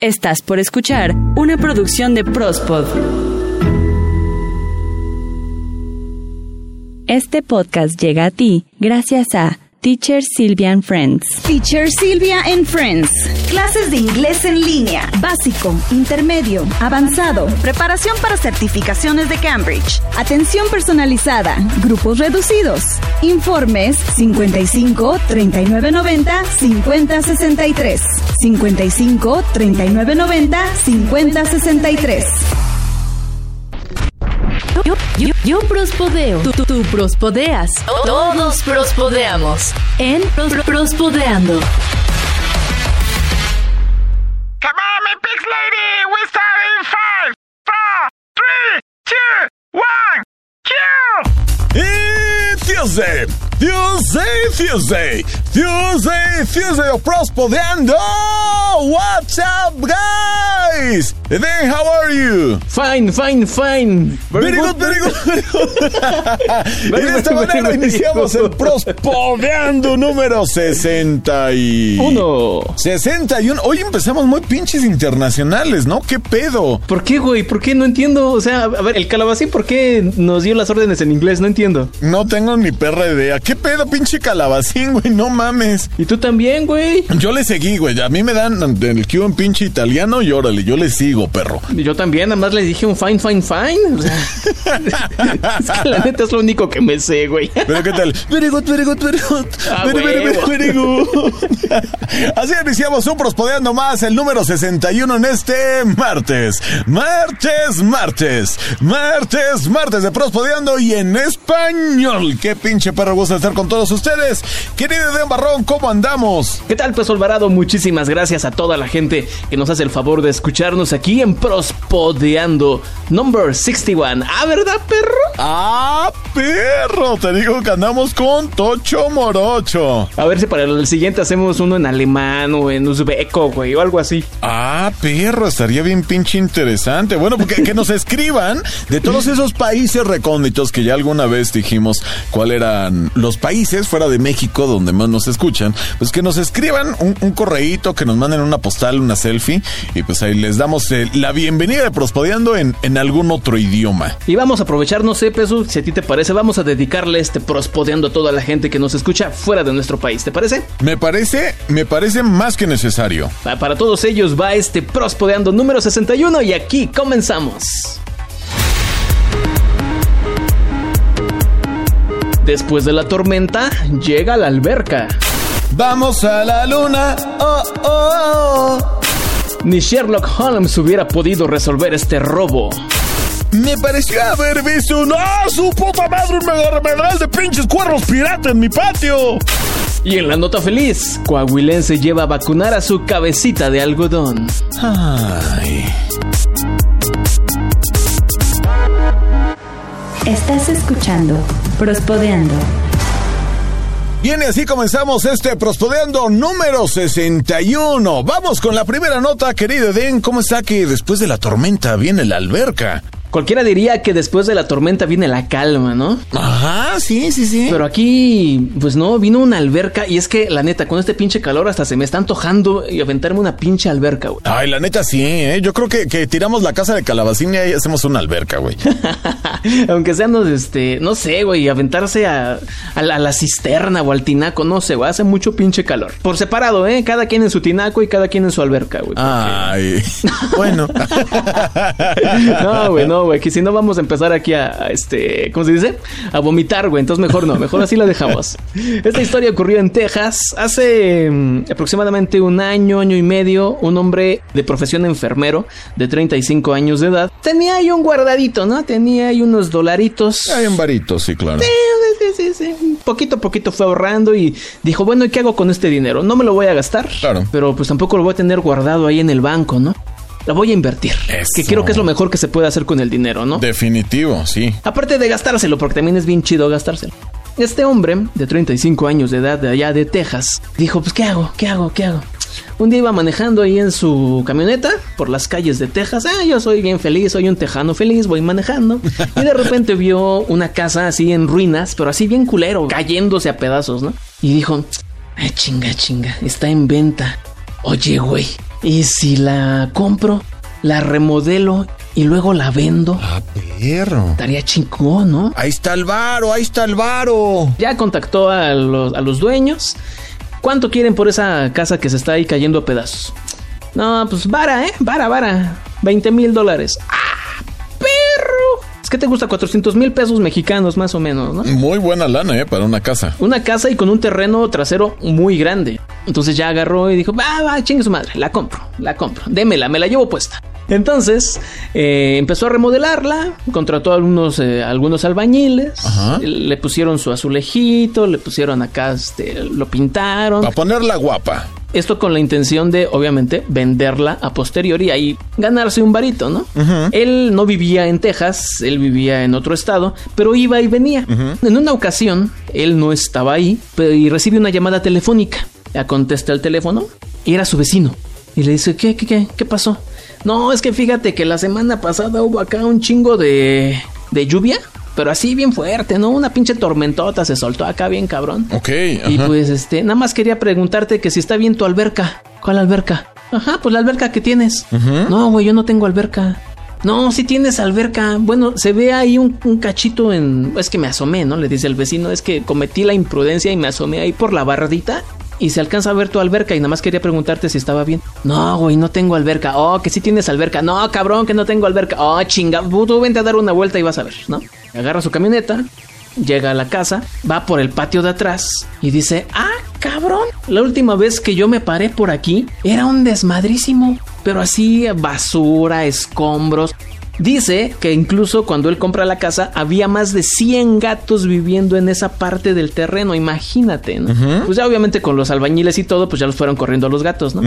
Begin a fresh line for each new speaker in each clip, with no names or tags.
Estás por escuchar una producción de Prospod. Este podcast llega a ti gracias a Teacher Sylvia and Friends.
Teacher Silvia and Friends. Clases de inglés en línea. Básico, intermedio, avanzado. Preparación para certificaciones de Cambridge. Atención personalizada. Grupos reducidos. Informes 55 39 90 50 63. 55 39 90 50 63.
Yo, prospodeo. Tú, tú, prospodeas. Todos prospodeamos. En Pros- Prospodeando.
Come on, my pig lady! We start in five, four, three, two, one, kill!
It's! Tuesday, Tuesday! Tuesday, Tuesday of Prospodeando! What's up, guys? And then, how are you?
Fine, fine, fine.
Very good, very good, very good. y de esta manera iniciamos el Prospodeando número 60 y...
Uno.
61. Hoy empezamos muy pinches internacionales, ¿no? ¿Qué pedo?
¿Por qué, güey? ¿Por qué? No entiendo. O sea, a ver, el calabacín, ¿por qué nos dio las órdenes en inglés? No entiendo.
No tengo ni perra idea. ¿Qué pedo, pinche calabacín, güey? No mames.
Y tú también, güey.
Yo le seguí, güey. A mí me dan el Q en pinche italiano y órale, yo le sigo, perro.
Y Yo también, nada más le dije un fine, fine, fine. O sea, es que la neta es lo único que me sé, güey.
Pero ¿qué tal? Very good, very good, very good.
Ah,
very, very, very good. Así iniciamos un Prospodeando más, el número 61 en este martes. Martes, martes. Martes, martes de Prospodeando y en español. Qué pinche perro gusta estar con todos ustedes. Querido Edén Barrón, ¿cómo andamos?
¿Qué tal, Peso Alvarado? Muchísimas gracias a toda la gente que nos hace el favor de escucharnos aquí en Prospodeando Number 61. ¿Ah, verdad, perro?
¡Ah, perro! Te digo que andamos con Tocho Morocho.
A ver si para el siguiente hacemos uno en alemán o en uzbeco, güey, o algo así.
Ah, perro, estaría bien pinche interesante. Bueno, porque que nos escriban de todos esos países recónditos que ya alguna vez dijimos cuál eran los países fuera de México donde más nos escuchan. Pues que nos escriban un, un correíto, que nos manden una postal, una selfie y pues ahí les damos eh, la bienvenida de Prospodeando en, en algún otro idioma.
Y vamos a aprovechar, no sé, Pesu, si a ti te parece, vamos a dedicarle este prospodeando a toda la gente que nos escucha fuera de nuestro país, ¿te parece?
Me parece, me parece más que necesario.
Pa- Para todos ellos va este prospodeando número 61 y aquí comenzamos. Después de la tormenta, llega la alberca.
Vamos a la luna, oh, oh, oh.
Ni Sherlock Holmes hubiera podido resolver este robo.
Me pareció haber visto un... ¡Ah, su puta madre! Un medal de pinches cuernos pirata en mi patio.
Y en la nota feliz, Coahuilense lleva a vacunar a su cabecita de algodón.
Ay.
Estás escuchando Prospodeando.
Bien, y así comenzamos este Prospodeando número 61. Vamos con la primera nota, querido Eden. ¿Cómo está que después de la tormenta viene la alberca?
Cualquiera diría que después de la tormenta viene la calma, ¿no?
Ajá, sí, sí, sí.
Pero aquí, pues no, vino una alberca y es que la neta, con este pinche calor hasta se me está antojando y aventarme una pinche alberca, güey.
Ay, la neta sí, ¿eh? Yo creo que, que tiramos la casa de calabacín y ahí hacemos una alberca, güey.
Aunque sean, este, no sé, güey, aventarse a, a la, a la cisterna o al tinaco, no sé, güey, hace mucho pinche calor. Por separado, ¿eh? Cada quien en su tinaco y cada quien en su alberca, güey.
Ay, bueno.
No, güey, no, güey, que si no vamos a empezar aquí a, a, este, ¿cómo se dice? A vomitar, güey, entonces mejor no, mejor así la dejamos. Esta historia ocurrió en Texas hace mm, aproximadamente un año, año y medio, un hombre de profesión enfermero de 35 años de edad tenía ahí un guardadito, ¿no? Tenía ahí unos dolaritos.
Hay un varito, sí, claro.
Sí, sí, sí, sí. Poquito a poquito fue ahorrando y dijo, bueno, ¿y qué hago con este dinero? No me lo voy a gastar.
Claro.
Pero pues tampoco lo voy a tener guardado ahí en el banco, ¿no? La voy a invertir.
Eso.
Que creo que es lo mejor que se puede hacer con el dinero, ¿no?
Definitivo, sí.
Aparte de gastárselo, porque también es bien chido gastárselo. Este hombre, de 35 años de edad, de allá de Texas, dijo, pues ¿qué hago? ¿Qué hago? ¿Qué hago? Un día iba manejando ahí en su camioneta por las calles de Texas. Ah, yo soy bien feliz, soy un tejano feliz, voy manejando. Y de repente vio una casa así en ruinas, pero así bien culero, cayéndose a pedazos, ¿no? Y dijo, ah, chinga, chinga, está en venta. Oye, güey, ¿y si la compro, la remodelo y luego la vendo?
Ah, perro.
Estaría chingón, ¿no?
Ahí está el varo, ahí está el varo.
Ya contactó a los, a los dueños. ¿Cuánto quieren por esa casa que se está ahí cayendo a pedazos? No, pues vara, ¿eh? Vara, vara. 20 mil dólares. ¡Ah, perro! Es que te gusta 400 mil pesos mexicanos más o menos, ¿no?
Muy buena lana, ¿eh? Para una casa.
Una casa y con un terreno trasero muy grande. Entonces ya agarró y dijo, va, va, chingue su madre, la compro, la compro, démela, me la llevo puesta. Entonces eh, empezó a remodelarla, contrató a algunos, eh, algunos albañiles,
Ajá.
le pusieron su azulejito, le pusieron acá, este, lo pintaron.
Para ponerla guapa.
Esto con la intención de, obviamente, venderla a posteriori y ahí ganarse un varito, ¿no? Él no vivía en Texas, él vivía en otro estado, pero iba y venía. En una ocasión, él no estaba ahí pero, y recibe una llamada telefónica. Ya contesta el teléfono y era su vecino. Y le dice, ¿qué, qué, qué, qué pasó? No, es que fíjate que la semana pasada hubo acá un chingo de, de lluvia, pero así bien fuerte, ¿no? Una pinche tormentota se soltó acá bien cabrón.
Ok.
Y
ajá.
pues este, nada más quería preguntarte que si está bien tu alberca. ¿Cuál alberca? Ajá, pues la alberca que tienes. No, güey, yo no tengo alberca. No, sí tienes alberca. Bueno, se ve ahí un, un cachito en... Es que me asomé, ¿no? Le dice el vecino, es que cometí la imprudencia y me asomé ahí por la bardita. Y se alcanza a ver tu alberca y nada más quería preguntarte si estaba bien. No, güey, no tengo alberca. Oh, que sí tienes alberca. No, cabrón, que no tengo alberca. Oh, chinga. Tú vente a dar una vuelta y vas a ver, ¿no? Agarra su camioneta, llega a la casa, va por el patio de atrás y dice, ah, cabrón, la última vez que yo me paré por aquí era un desmadrísimo, pero así basura, escombros. Dice que incluso cuando él compra la casa había más de 100 gatos viviendo en esa parte del terreno, imagínate, ¿no? Pues ya obviamente con los albañiles y todo, pues ya los fueron corriendo a los gatos, ¿no?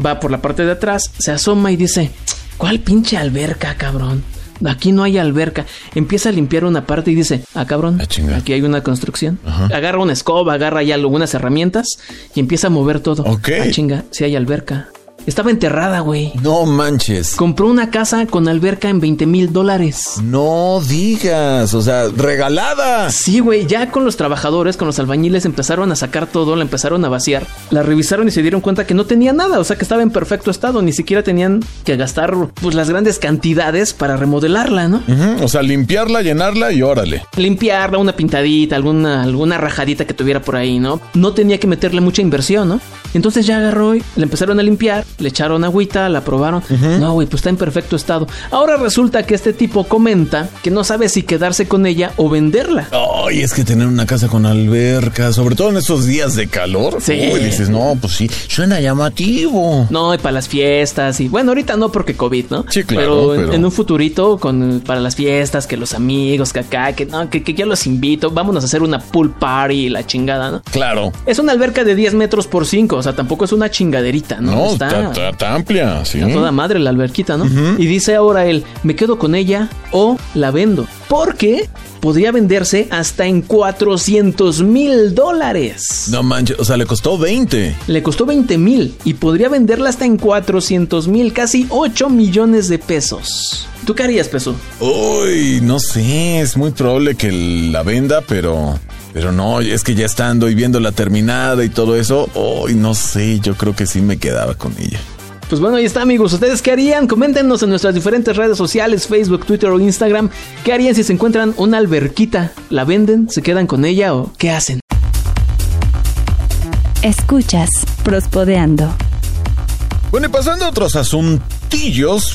Va por la parte de atrás, se asoma y dice, ¿cuál pinche alberca, cabrón? Aquí no hay alberca. Empieza a limpiar una parte y dice, ah, cabrón,
Ah,
aquí hay una construcción. Agarra una escoba, agarra ya algunas herramientas y empieza a mover todo.
Ok.
Ah, chinga, si hay alberca. Estaba enterrada, güey.
No manches.
Compró una casa con alberca en 20 mil dólares.
No digas. O sea, regalada.
Sí, güey, ya con los trabajadores, con los albañiles empezaron a sacar todo, la empezaron a vaciar. La revisaron y se dieron cuenta que no tenía nada, o sea que estaba en perfecto estado, ni siquiera tenían que gastar pues las grandes cantidades para remodelarla, ¿no?
O sea, limpiarla, llenarla y órale.
limpiarla, una pintadita, alguna, alguna rajadita que tuviera por ahí, ¿no? No tenía que meterle mucha inversión, ¿no? Entonces ya agarró y le empezaron a limpiar, le echaron agüita, la probaron. No, güey, pues está en perfecto estado. Ahora resulta que este tipo comenta que no sabe si quedarse con ella o venderla.
Ay, es que tener una casa con alberca, sobre todo en estos días de calor.
Sí.
Uy, dices, no, pues sí, suena llamativo.
No, y para las fiestas y bueno, ahorita no porque COVID, ¿no?
Sí, claro,
Pero, en-
pero-
En, un futurito con para las fiestas, que los amigos, que acá, que no, que, que yo los invito, vámonos a hacer una pool party y la chingada, ¿no?
Claro.
Es una alberca de 10 metros por 5, o sea, tampoco es una chingaderita, ¿no?
No,
está,
está, está- está amplia, sí.
a toda madre la alberquita, ¿no? Y dice ahora él, me quedo con ella o la vendo. Porque podría venderse hasta en 400 mil dólares.
No manches, o sea, le costó 20.
Le costó 20 mil y podría venderla hasta en 400 mil, casi 8 millones de pesos. ¿Tú qué harías, peso?
Uy, no sé, es muy probable que la venda, pero... Pero no, es que ya estando y viéndola terminada y todo eso, uy, no sé, yo creo que sí me quedaba con ella.
Pues bueno, ahí está, amigos. ¿Ustedes qué harían? Coméntenos en nuestras diferentes redes sociales, Facebook, Twitter o Instagram. ¿Qué harían si se encuentran una alberquita? ¿La venden? ¿Se quedan con ella o qué hacen?
Escuchas Prospodeando.
Bueno, y pasando a otros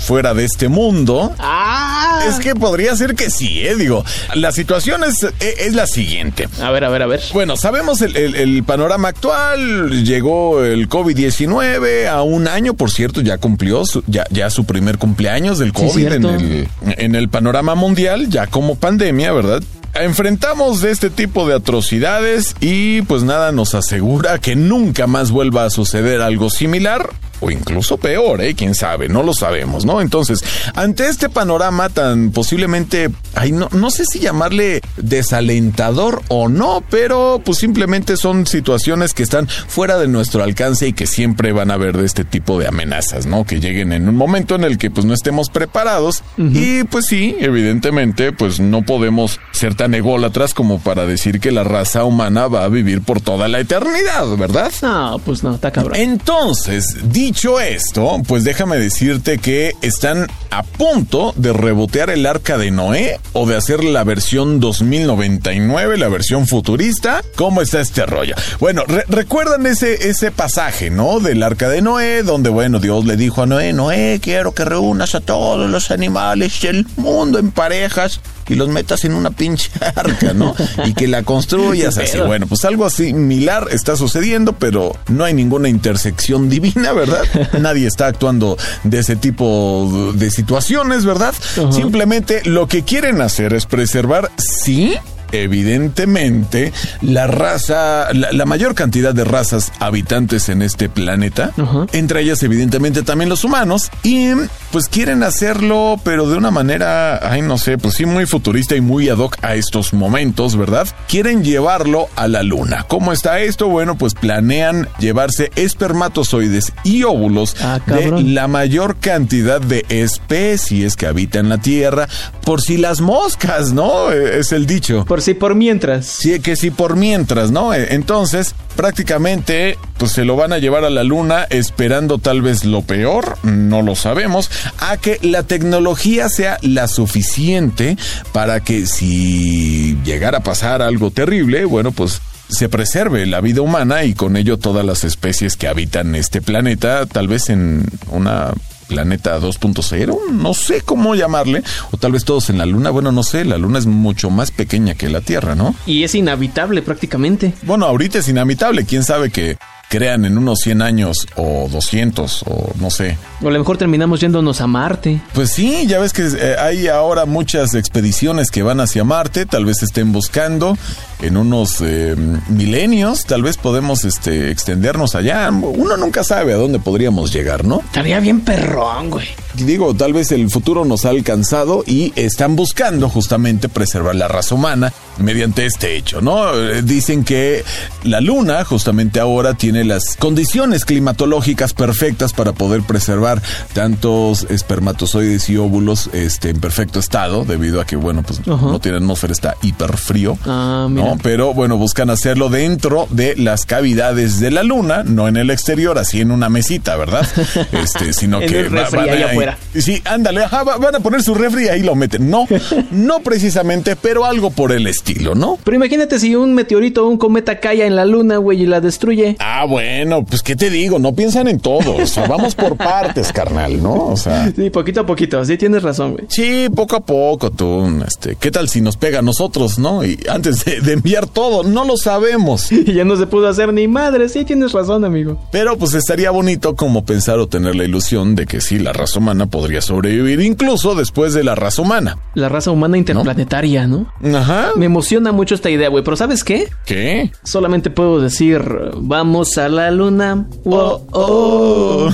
fuera de este mundo,
¡Ah!
es que podría ser que sí, ¿eh? Digo, la situación es, e- es la siguiente.
A ver, a ver, a ver.
Bueno, sabemos el, el- el panorama actual. Llegó el COVID-19 a un año, por cierto, ya cumplió su, ya, ya su primer cumpleaños del
Sí,
COVID en, el, en el panorama mundial, ya como pandemia, ¿verdad? Enfrentamos de este tipo de atrocidades y pues nada nos asegura que nunca más vuelva a suceder algo similar o incluso peor, ¿eh? Quién sabe, no lo sabemos, ¿no? Entonces, ante este panorama tan posiblemente, ay, no, no sé si llamarle desalentador o no, pero pues simplemente son situaciones que están fuera de nuestro alcance y que siempre van a haber de este tipo de amenazas, ¿no? Que lleguen en un momento en el que pues no estemos preparados y pues sí, evidentemente, pues no podemos ser tan ególatras como para decir que la raza humana va a vivir por toda la eternidad, ¿verdad?
No, pues no, está cabrón.
Entonces, dicho Dicho esto, pues déjame decirte que están a punto de rebotear el arca de Noé o de hacer la versión 2099, la versión futurista. ¿Cómo está este rollo? Bueno, recuerdan ese, ese pasaje, ¿no? Del arca de Noé, donde, bueno, Dios le dijo a Noé, Noé, quiero que reúnas a todos los animales del mundo en parejas y los metas en una pinche arca, ¿no? Y que la construyas así. Bueno, pues algo similar está sucediendo, pero no hay ninguna intersección divina, ¿verdad? Nadie está actuando de ese tipo de situaciones, ¿verdad? Simplemente lo que quieren hacer es preservar, sí, evidentemente la raza, la, mayor cantidad de razas habitantes en este planeta, entre ellas evidentemente también los humanos, y pues quieren hacerlo, pero de una manera, ay no sé, pues sí muy futurista y muy ad hoc a estos momentos, ¿verdad? Quieren llevarlo a la luna. ¿Cómo está esto? Bueno, pues planean llevarse espermatozoides y óvulos ah, de la mayor cantidad de especies que habitan la Tierra, por si las moscas, ¿no? E, es el dicho.
Por si por mientras.
Sí, que si por mientras, ¿no? E, entonces, prácticamente, pues se lo van a llevar a la luna esperando tal vez lo peor, no lo sabemos, a que la tecnología sea la suficiente para que si llegara a pasar algo terrible, bueno, pues se preserve la vida humana y con ello todas las especies que habitan este planeta, tal vez en una planeta 2.0, no sé cómo llamarle, o tal vez todos en la Luna, bueno, no sé, la Luna es mucho más pequeña que la Tierra, ¿no?
Y es inhabitable prácticamente.
Bueno, ahorita es inhabitable, quién sabe que crean en unos 100 años o 200 o no sé.
O a lo mejor terminamos yéndonos a Marte.
Pues sí, ya ves que eh, hay ahora muchas expediciones que van hacia Marte, tal vez estén buscando en unos eh, milenios, tal vez podemos este, extendernos allá. Uno nunca sabe a dónde podríamos llegar, ¿no?
Estaría bien perrón, güey.
Digo, tal vez el futuro nos ha alcanzado y están buscando justamente preservar la raza humana mediante este hecho, ¿no? Eh, dicen que la luna justamente ahora tiene las condiciones climatológicas perfectas para poder preservar tantos espermatozoides y óvulos este, en perfecto estado, debido a que, bueno, pues no tiene atmósfera, está hiper frío, ah, ¿no? Pero bueno, buscan hacerlo dentro de las cavidades de la luna, no en el exterior, así en una mesita, ¿verdad? Este, sino que
afuera.
Sí, ándale, van a poner su refri y ahí lo meten. No, no precisamente, pero algo por el estilo, ¿no?
Pero imagínate si un meteorito o un cometa cae en la luna, güey, y la destruye.
Ah, bueno, pues qué te digo, no piensan en todo. O sea, vamos por partes, carnal, ¿no? O sea.
Sí, poquito a poquito, sí tienes razón, güey.
Sí, poco a poco, tú. Este, ¿qué tal si nos pega a nosotros, no? Y antes de, de enviar todo, no lo sabemos.
Y ya no se pudo hacer ni madre, sí tienes razón, amigo.
Pero pues estaría bonito como pensar o tener la ilusión de que sí, la raza humana podría sobrevivir incluso después de la raza humana.
La raza humana interplanetaria, ¿no?
Ajá.
Me emociona mucho esta idea, güey, pero ¿sabes qué?
¿Qué?
Solamente puedo decir, vamos a la luna. Oh, oh.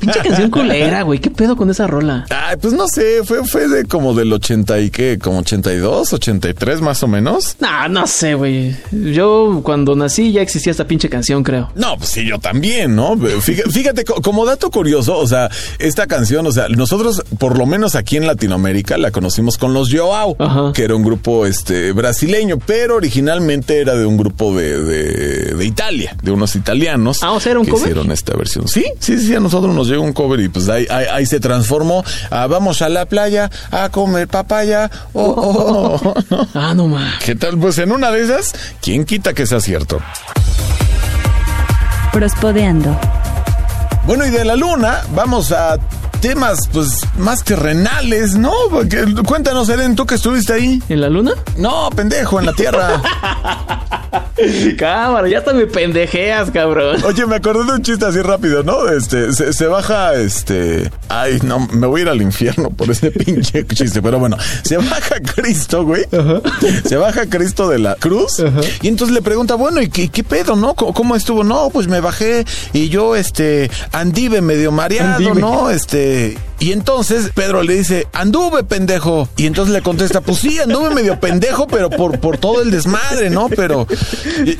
Pinche canción culera, güey, ¿qué pedo con esa rola?
Ay, pues no sé, fue, fue de como del 80 y qué, como 82, 83 más o menos.
No, no sé, güey. Yo cuando nací ya existía esta pinche canción, creo.
No, pues sí, yo también, ¿no? Fíjate, como dato curioso, o sea, esta canción, o sea, nosotros, por lo menos aquí en Latinoamérica, la conocimos con los Joao, que era un grupo este brasileño, pero originalmente era de un grupo de, de, Italia, de unos italianos.
Ah, o sea, era un
que
cover.
hicieron esta versión. Sí, sí, sí, a nosotros nos llegó un cover y pues ahí, ahí, se transformó. vamos a la playa a comer papaya. Oh, oh,
oh, ah, no más.
¿Qué tal? Pues en una de esas, ¿quién quita que sea cierto?
Prospodeando.
Bueno, y de la luna vamos a temas pues más terrenales, ¿no? Porque, cuéntanos, Eren, ¿tú que estuviste ahí?
¿En la luna?
No, pendejo, en la Tierra.
Cámara, ya hasta me pendejeas, cabrón.
Oye, me acordé de un chiste así rápido, ¿no? Este, se, baja, este... Ay, no, me voy a ir al infierno por ese pinche chiste, pero bueno, se baja Cristo, güey. Se baja Cristo de la cruz y entonces le pregunta, bueno, ¿y qué, pedo, no? ¿Cómo, estuvo? No, pues me bajé y yo, este, andive medio mareado, ¿no? Este eh, y entonces Pedro le dice, anduve, pendejo. Y entonces le contesta, pues sí, anduve medio pendejo, pero por, por todo el desmadre, ¿no? Pero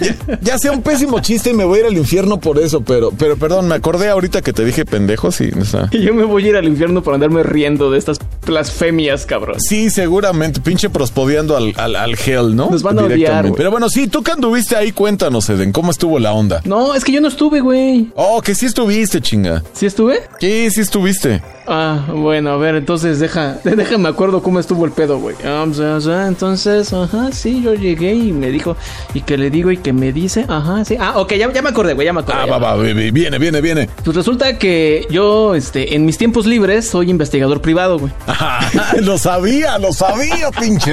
ya, ya sea un pésimo chiste y me voy a ir al infierno por eso, pero, pero perdón, me acordé ahorita que te dije pendejo, sí. O sea,
Y yo me voy a ir al infierno por andarme riendo de estas blasfemias, cabrón.
Sí, seguramente, pinche prospodeando al, al, al hell, ¿no?
Nos van a odiar,
Directamente.
güey.
Pero bueno, sí, tú que anduviste ahí, cuéntanos, Eden, ¿cómo estuvo la onda?
No, es que yo no estuve, güey.
Oh, que sí estuviste, chinga.
¿Sí estuve?
Sí, sí estuviste.
Ah, bueno, a ver, entonces deja, déjame acuerdo cómo estuvo el pedo, güey. Ah, sea, o sea, entonces, ajá, sí, yo llegué y me dijo, y que le digo y que me dice, ajá, sí. Ah, ok, ya, ya me acordé, güey, ya me acordé.
Ah, va, va, vi- viene, viene, viene.
Pues resulta que yo, este, en mis tiempos libres soy investigador privado, güey.
Ajá, lo sabía, lo sabía, pinche.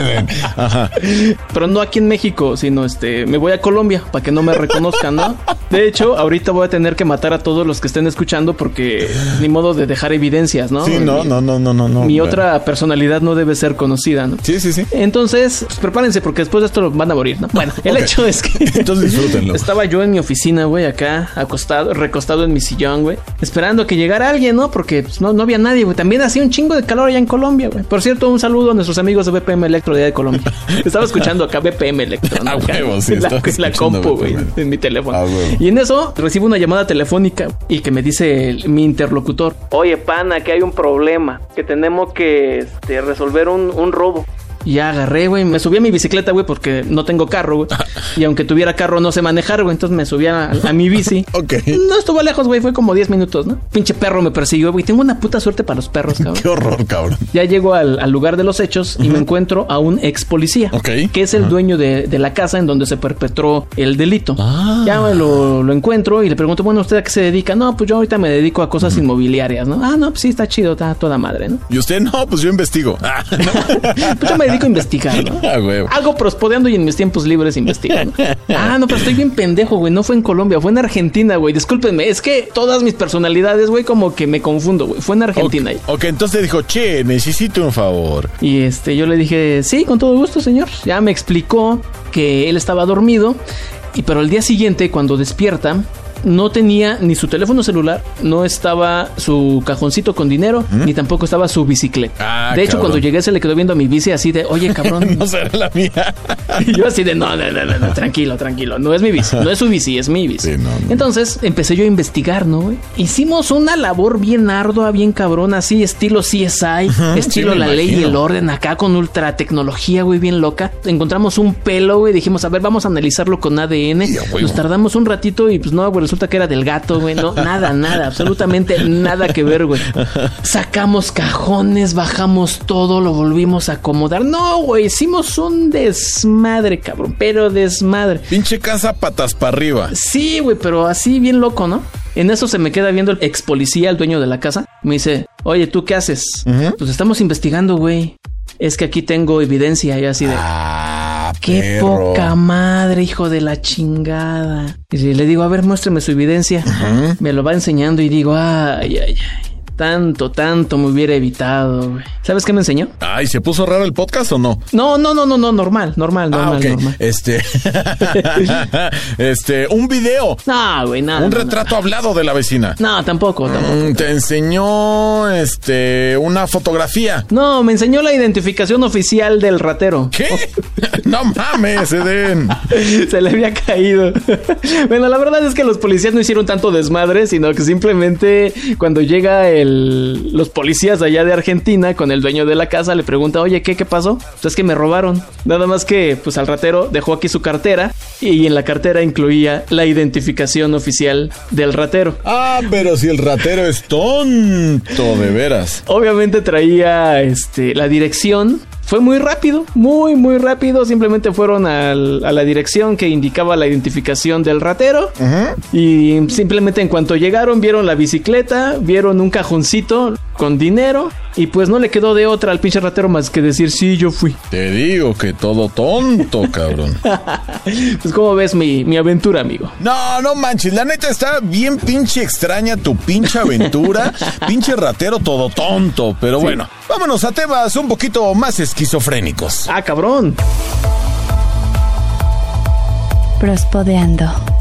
Ajá.
Pero no aquí en México, sino, este, me voy a Colombia para que no me reconozcan, ¿no? De hecho, ahorita voy a tener que matar a todos los que estén escuchando porque ni modo de dejar evidencias, ¿no?
Sí, no, no, no, no, no, no.
Mi otra personalidad no debe ser conocida, ¿no?
Sí, sí, sí.
Entonces, pues prepárense porque después de esto van a morir, ¿no? Bueno, el hecho es que
Entonces disfrútenlo.
estaba yo en mi oficina, güey, acá, acostado, recostado en mi sillón, güey, esperando que llegara alguien, ¿no? Porque pues, no, no había nadie, güey. También hacía un chingo de calor allá en Colombia, güey. Por cierto, un saludo a nuestros amigos de BPM Electro de allá de Colombia. Estaba escuchando acá BPM Electro, ¿no?
A
Acá,
huevo, sí,
la, la compu, güey, en mi teléfono.
A huevo.
Y en eso recibo una llamada telefónica y que me dice el- mi interlocutor. Oye, pana, que hay un problema, que tenemos que este, resolver un, un robo. Ya agarré, güey, me subí a mi bicicleta, güey, porque no tengo carro, güey. Y aunque tuviera carro, no sé manejar, güey. Entonces me subí a, a mi bici.
Ok.
No estuvo lejos, güey, fue como 10 minutos, ¿no? Pinche perro me persiguió, güey. Tengo una puta suerte para los perros, cabrón.
Qué horror, cabrón.
Ya llego al, al lugar de los hechos y me encuentro a un ex policía.
Ok.
Que es el dueño de, de la casa en donde se perpetró el delito.
Ah.
Ya lo, lo encuentro y le pregunto, bueno, ¿usted a qué se dedica? No, pues yo ahorita me dedico a cosas inmobiliarias, ¿no? Ah, no, pues sí, está chido, está toda madre, ¿no?
Y usted, no, pues yo investigo. Ah,
Pues yo me dedico a investigar, ¿no?
Ah,
prospodeando y en mis tiempos libres investigando. Ah, no, pero estoy bien pendejo, güey. No fue en Colombia, fue en Argentina, güey. Discúlpenme, es que todas mis personalidades, güey, como que me confundo, güey. Fue en Argentina.
Ok, ok, entonces dijo, che, necesito un favor.
Y este, yo le dije, sí, con todo gusto, señor. Ya me explicó que él estaba dormido. Y pero al día siguiente, cuando despierta, no tenía ni su teléfono celular, no estaba su cajoncito con dinero, ni tampoco estaba su bicicleta.
Ah,
de hecho,
cabrón.
cuando llegué se le quedó viendo a mi bici así de, oye, cabrón.
No será la mía.
Y yo así de, no, no, no, no, no, tranquilo, tranquilo. No es mi bici, no es su bici, es mi bici.
Sí, no, no.
Entonces empecé yo a investigar, ¿no? Hicimos una labor bien ardua, bien cabrona, así, estilo CSI, estilo
sí,
la ley y el orden acá con ultra tecnología, güey, bien loca. Encontramos un pelo, güey, dijimos, a ver, vamos a analizarlo con ADN. Nos tardamos un ratito y pues no, güey, resulta que era del gato, güey, no, nada, nada, absolutamente nada que ver, güey. Sacamos cajones, bajamos todo, lo volvimos a acomodar. No, güey, hicimos un desmadre, cabrón, pero desmadre.
Pinche casa patas para arriba.
Sí, güey, pero así bien loco, ¿no? En eso se me queda viendo el ex policía, el dueño de la casa. Me dice, oye, ¿tú qué haces? Pues estamos investigando, güey. Es que aquí tengo evidencia y así de...
Ah,
Qué
perro.
poca madre, hijo de la chingada. Y le digo, a ver, muéstrame su evidencia. Me lo va enseñando y digo, ay, ay, ay. Tanto, tanto me hubiera evitado, güey. ¿Sabes qué me enseñó?
Ay, ¿se puso raro el podcast o no?
No, no, no, no, no, normal, normal, normal,
ah, ok.
normal.
Este. este, un video.
No, güey, nada.
un
no,
retrato hablado de la vecina.
No, No, tampoco, tampoco.
Mm, Te enseñó este una fotografía.
No, me enseñó la identificación oficial del ratero.
¿Qué? no mames, Eden.
Se le había caído. bueno, la verdad es que los policías no hicieron tanto desmadre, sino que simplemente cuando llega el, los policías allá de Argentina con el dueño de la casa, le pregunta, oye, ¿qué, qué pasó? Pues es que me robaron. Nada más que, pues al ratero dejó aquí su cartera y en la cartera incluía la identificación oficial del ratero.
Ah, pero si el ratero es tonto, de veras.
Obviamente traía este, la dirección. Fue muy rápido, muy, muy rápido. Simplemente fueron al- a la dirección que indicaba la identificación del ratero. Y simplemente en cuanto llegaron, vieron la bicicleta, vieron un cajoncito con dinero. Y pues no le quedó de otra al pinche ratero más que decir, sí, yo fui.
Te digo que todo tonto, cabrón.
Pues como ves mi, mi aventura, amigo.
No, no manches, la neta está bien pinche extraña tu pinche aventura, pinche ratero todo tonto, pero bueno, vámonos a temas un poquito más esquizofrénicos.
Ah, cabrón.
Prospodeando.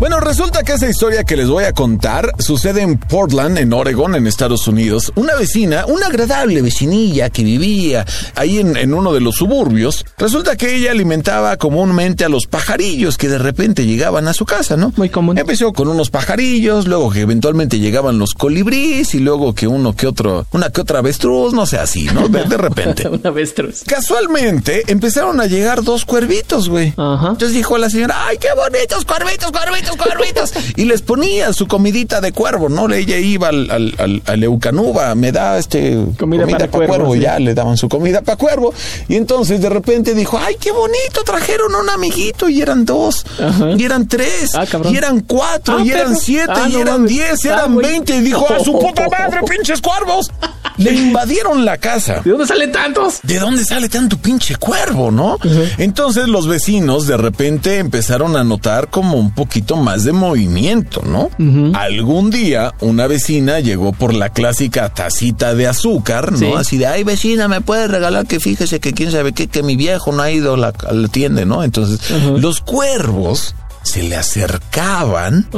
Bueno, resulta que esa historia que les voy a contar sucede en Portland, en Oregon, en Estados Unidos. Una vecina, una agradable vecinilla que vivía ahí en, en uno de los suburbios, resulta que ella alimentaba comúnmente a los pajarillos que de repente llegaban a su casa, ¿no?
Muy común.
Empezó con unos pajarillos, luego que eventualmente llegaban los colibríes y luego que uno que otro, una que otra avestruz, no sé así, ¿no? De, de repente.
Una avestruz.
Casualmente empezaron a llegar dos cuervitos, güey.
Ajá.
Entonces dijo la señora, ay, qué bonitos cuervitos, cuervitos, cuervitos. y les ponía su comidita de cuervo, ¿no? Ella iba al, al, al, al Eucanuba, me da este
Comida para
pa'
cuervo, sí.
ya le daban su comida para cuervo. Y entonces de repente dijo, ay, qué bonito, trajeron un amiguito y eran dos,
Ajá.
y eran tres,
Ah,
y eran cuatro,
Ah,
y eran siete,
Ah,
y
no
eran diez, y eran veinte. Y dijo, a su puta madre, pinches cuervos. Le invadieron la casa.
¿De dónde salen tantos?
¿De dónde sale tanto pinche cuervo, no? Entonces los vecinos de repente empezaron a notar como un poquito más de movimiento, ¿no? Algún día una vecina llegó por la clásica tacita de azúcar, ¿no?
Sí.
Así de, ay vecina, ¿me puede regalar que fíjese que quién sabe qué, que mi viejo no ha ido a la, tienda, ¿no? Entonces los cuervos se le acercaban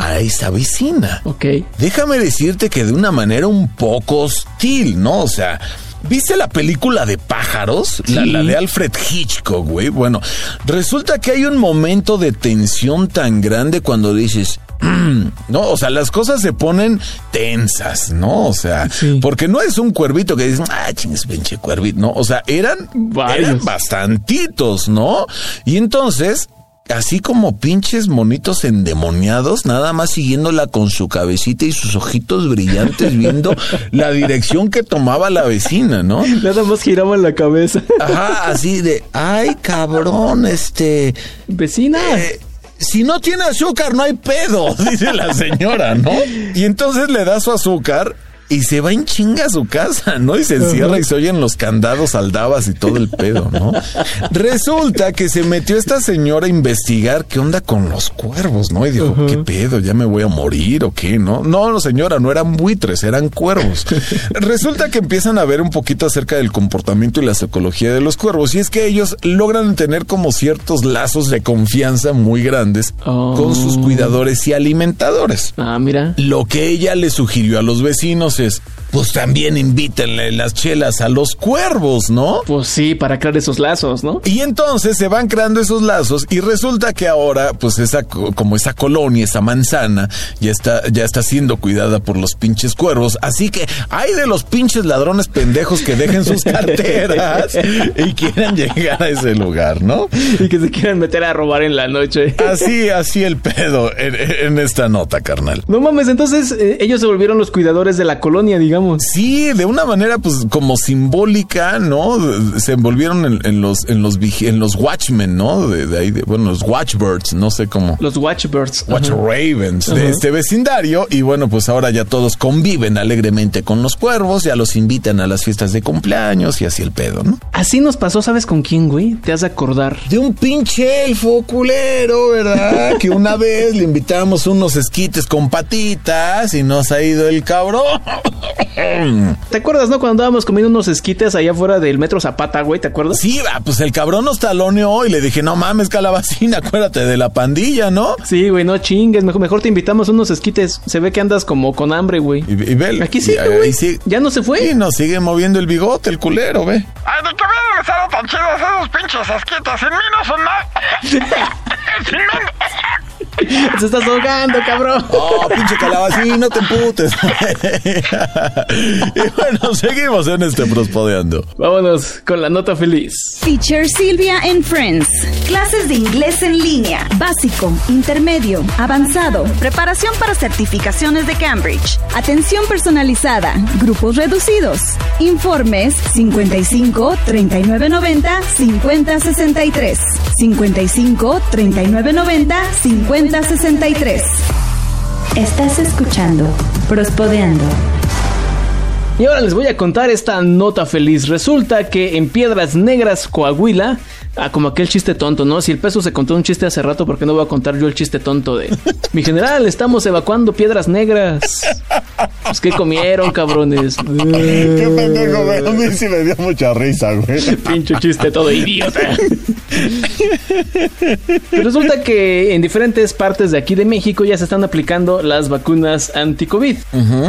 a esa vecina.
Ok.
Déjame decirte que de una manera un poco hostil, ¿no? O sea, ¿viste la película de pájaros? La,
Sí.
la de Alfred Hitchcock, güey. Bueno, resulta que hay un momento de tensión tan grande cuando dices... "Mm", No, o sea, las cosas se ponen tensas, ¿no? O sea,
Sí.
porque no es un cuervito que dices, ah, chingues, pinche cuervito, no. O sea, eran,
Varios.
eran bastantitos, ¿no? Y entonces, así como pinches monitos endemoniados, nada más siguiéndola con su cabecita y sus ojitos brillantes, viendo la dirección que tomaba la vecina, ¿no?
Nada más giraban la cabeza.
Ajá, así de, ay, cabrón, este,
Vecina.
eh, si no tiene azúcar, no hay pedo, dice la señora, ¿no? Y entonces le da su azúcar y se va en chinga a su casa, ¿no? Y se encierra y se oyen los candados, aldabas y todo el pedo, ¿no? Resulta que se metió esta señora a investigar qué onda con los cuervos, ¿no? Y dijo, ¿qué pedo? ¿Ya me voy a morir o qué, no? No, no, señora, no eran buitres, eran cuervos. Resulta que empiezan a ver un poquito acerca del comportamiento y la psicología de los cuervos y es que ellos logran tener como ciertos lazos de confianza muy grandes
Oh.
con sus cuidadores y alimentadores.
Ah, mira.
Lo que ella le sugirió a los vecinos es, pues también invítenle las chelas a los cuervos, ¿no?
Pues sí, para crear esos lazos, ¿no?
Y entonces se van creando esos lazos y resulta que ahora, pues esa, co- como esa colonia, esa manzana, ya está, ya está siendo cuidada por los pinches cuervos. Así que hay de los pinches ladrones pendejos que dejen sus carteras y quieran llegar a ese lugar, ¿no?
Y que se quieran meter a robar en la noche.
Así, así el pedo en, en esta nota, carnal.
No mames, entonces eh, ellos se volvieron los cuidadores de la colonia, digamos.
Sí, de una manera pues como simbólica, ¿no? Se envolvieron en, en los en los vigi- en los Watchmen, ¿no? De, de ahí, de- bueno, los Watchbirds, no sé cómo.
Los Watchbirds.
Watch
Ajá.
Ravens de
Ajá.
este vecindario y bueno pues ahora ya todos conviven alegremente con los cuervos, ya los invitan a las fiestas de cumpleaños y así el pedo, ¿no?
Así nos pasó, ¿sabes con quién, güey? Te has de acordar.
De un pinche elfo culero, ¿verdad? que una vez le invitamos unos esquites con patitas y nos ha ido el cabrón.
¿Te acuerdas, no? Cuando andábamos comiendo unos esquites allá afuera del metro Zapata, güey, ¿te acuerdas?
Sí, va, pues el cabrón nos taloneó y le dije, no mames, calabacín, acuérdate de la pandilla, ¿no?
Sí, güey, no chingues. Mejor, mejor te invitamos unos esquites. Se ve que andas como con hambre, güey.
Y, y ve,
Aquí
y
sí,
ahí
güey.
sí-
Ya no se fue.
Sí, nos sigue moviendo el bigote, el culero, ve.
Ay, ¿de qué vienen a estar tan chidos esos pinches esquites? Sin mí no son nada. Sin mí.
Se estás ahogando, cabrón.
Oh, pinche calabacín, no te emputes. y bueno, seguimos en este prospodeando.
Vámonos con la nota feliz.
Teacher Silvia and Friends. Clases de inglés en línea. Básico, intermedio, avanzado. Preparación para certificaciones de Cambridge. Atención personalizada. Grupos reducidos. Informes 55 39 90 50 63. 55 39 90 50 63.
Estás escuchando Prospodeando.
Y ahora les voy a contar esta nota feliz. Resulta que en Piedras Negras, Coahuila, ah, como aquel chiste tonto, ¿no? Si el peso se contó un chiste hace rato, ¿por qué no voy a contar yo el chiste tonto de mi general? Estamos evacuando Piedras Negras. Pues qué comieron, cabrones.
Qué pendejo, güey. A mí sí me dio mucha risa, güey.
Pinche chiste todo idiota. Pero resulta que en diferentes partes de aquí de México ya se están aplicando las vacunas anti-COVID.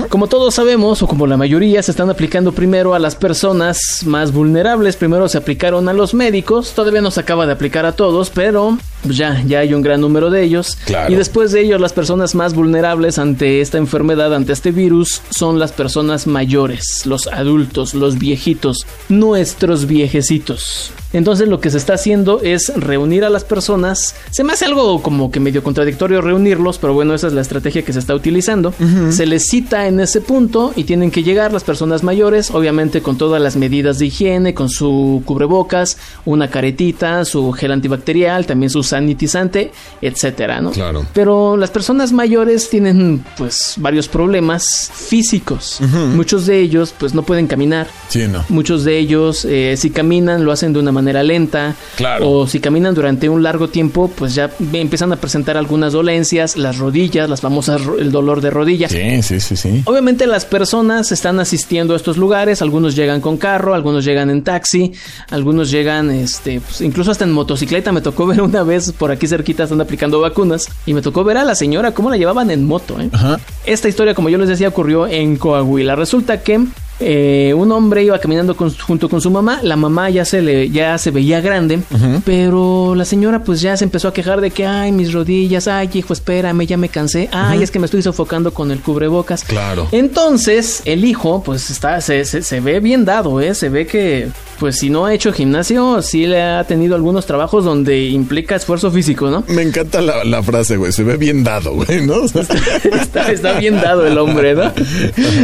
Como todos sabemos, o como la mayoría, se están aplicando primero a las personas más vulnerables. Primero se aplicaron a los médicos. Todavía no se acaba de aplicar a todos, pero pues ya, ya hay un gran número de ellos.
Claro.
Y después de ellos, las personas más vulnerables ante esta enfermedad, ante este virus, son las personas mayores, los adultos, los viejitos, nuestros viejecitos. Entonces lo que se está haciendo es reunir a las personas. Se me hace algo como que medio contradictorio reunirlos, pero bueno, esa es la estrategia que se está utilizando. Se les cita en ese punto y tienen que llegar las personas mayores, obviamente con todas las medidas de higiene, con su cubrebocas, una caretita, su gel antibacterial, también su sanitizante, etcétera, ¿no?
Claro.
Pero las personas mayores tienen pues varios problemas físicos. Muchos de ellos pues no pueden caminar.
Sí, no.
Muchos de ellos, eh, si caminan, lo hacen de una manera lenta.
Claro.
O si caminan durante un largo tiempo, pues ya empiezan a presentar algunas dolencias, las rodillas, las famosas, el dolor de rodilla.
Sí, sí, sí, sí.
Obviamente las personas están asistiendo a estos lugares, algunos llegan con carro, algunos llegan en taxi, algunos llegan este, pues, incluso hasta en motocicleta. Me tocó ver una vez por aquí cerquita están aplicando vacunas y me tocó ver a la señora cómo la llevaban en moto. ¿eh?
Ajá.
Esta historia, como yo les decía, ocurrió en Coahuila. Resulta que eh, un hombre iba caminando con- junto con su mamá. La mamá ya se le ya se veía grande, pero la señora pues ya se empezó a quejar de que ay mis rodillas, ay hijo espérame ya me cansé, ay es que me estoy sofocando con el cubrebocas.
Claro.
Entonces el hijo pues está se, se, se ve bien dado, eh, se ve que pues si no ha hecho gimnasio sí le ha tenido algunos trabajos donde implica esfuerzo físico, ¿no?
Me encanta la, la frase, güey. Se ve bien dado, güey, ¿no?
Está, está bien dado el hombre, ¿no?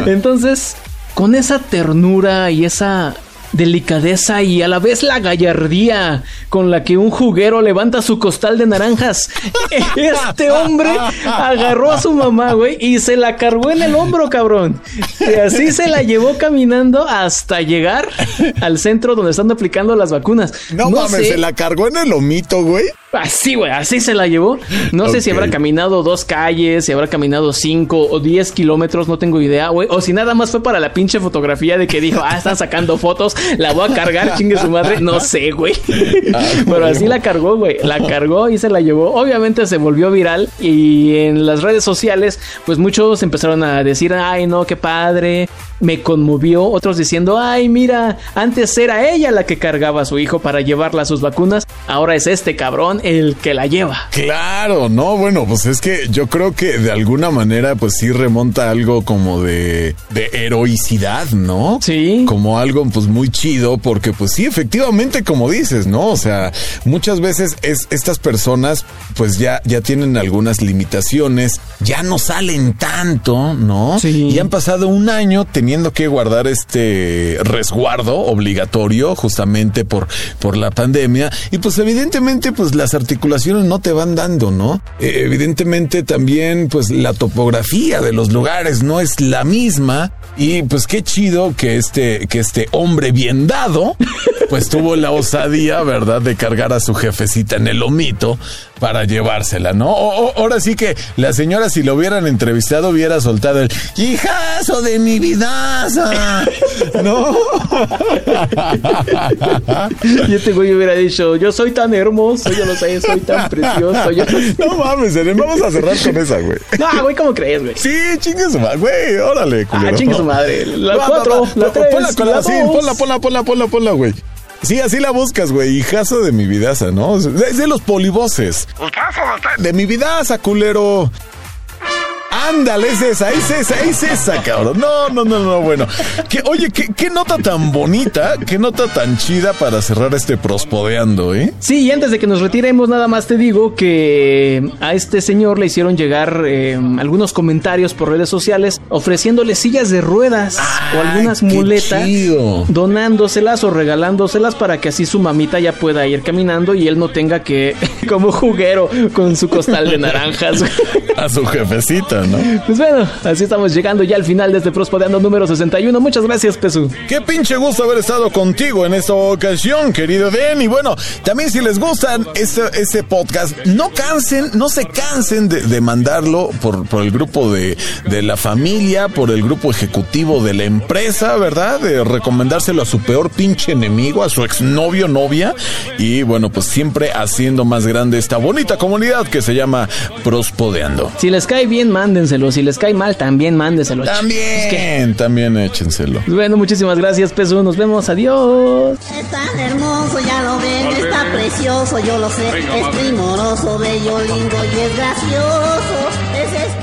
Entonces, con esa ternura y esa delicadeza y a la vez la gallardía con la que un juguero levanta su costal de naranjas. Este hombre agarró a su mamá, güey, y se la cargó en el hombro, cabrón. Y así se la llevó caminando hasta llegar al centro donde están aplicando las vacunas.
no, mames,
sé-
se la cargó en el lomito, güey.
Así, güey, así se la llevó. No sé si habrá caminado dos calles, si habrá caminado cinco o diez kilómetros, no tengo idea, güey. O si nada más fue para la pinche fotografía de que dijo, ah, están sacando fotos, la voy a cargar, chingue su madre. No sé, güey. Pero así la cargó, güey. La cargó y se la llevó. Obviamente se volvió viral y en las redes sociales, pues muchos empezaron a decir, ay, no, qué padre. Me conmovió. Otros diciendo, ay, mira, antes era ella la que cargaba a su hijo para llevarla a sus vacunas. Ahora es este cabrón el que la lleva.
Claro, no, bueno, pues es que yo creo que de alguna manera, pues sí remonta algo como de, de heroicidad, ¿no?
Sí.
Como algo, pues muy chido, porque pues sí, efectivamente, como dices, ¿no? O sea, muchas veces es, estas personas, pues ya, ya tienen algunas limitaciones, ya no salen tanto, ¿no?
Sí.
Y han pasado un año teniendo que guardar este resguardo obligatorio justamente por, por la pandemia. Y pues evidentemente, pues las articulaciones no te van dando, ¿no? Eh, evidentemente también, pues la topografía de los lugares no es la misma. Y pues qué chido que este, que este hombre bien dado, pues tuvo la osadía, ¿verdad?, de cargar a su jefecita en el lomito para llevársela, ¿no? O- o- ahora sí que la señora, si lo hubieran entrevistado, hubiera soltado el hijazo de mi vidaza, ¿no?
Y este güey hubiera dicho, yo soy tan hermoso, yo lo sé, soy tan precioso. Yo...
No mames, vamos a cerrar con esa, güey.
No, güey, ¿cómo crees, güey?
Sí, chingue su madre, güey, órale, culero.
Ah, chingue su madre. La
Va,
cuatro,
va.
la tres,
Ponla la,
la
sí,
dos.
ponla, ponla, ponla, ponla, ponla, güey. Sí, así la buscas, güey. Hijazo de mi vidaza, ¿no? Es de los polivoces. De mi vidaza, culero. Ándale, es esa, es esa, es esa, cabrón. No, no, no, no, bueno. Que, oye, ¿qué, qué nota tan bonita, qué nota tan chida para cerrar este prospodeando, ¿eh?
Sí, y antes de que nos retiremos, nada más te digo que a este señor le hicieron llegar eh, algunos comentarios por redes sociales ofreciéndole sillas de ruedas o algunas muletas,
chido.
donándoselas o regalándoselas para que así su mamita ya pueda ir caminando y él no tenga que, como juguero, con su costal de naranjas.
A su jefecita, ¿no?
Pues bueno, así estamos llegando ya al final de este Prospodeando número 61. Muchas gracias, Pesu.
Qué pinche gusto haber estado contigo en esta ocasión, querido Den. Y bueno, también si les gustan este, este podcast, no cansen, no se cansen de, de mandarlo por, por el grupo de, de la familia, por el grupo ejecutivo de la empresa, ¿verdad? De recomendárselo a su peor pinche enemigo, a su exnovio, novia. Y bueno, pues siempre haciendo más grande esta bonita comunidad que se llama Prospodeando.
Si les cae bien, mándenselo. Si les cae mal, también mándenselo.
También, también échenselo.
Bueno, muchísimas gracias, Pesu. Nos vemos. Adiós.
Es tan hermoso, ya lo ven, está precioso, yo lo sé. Es primoroso, bello, lindo y es gracioso. Es.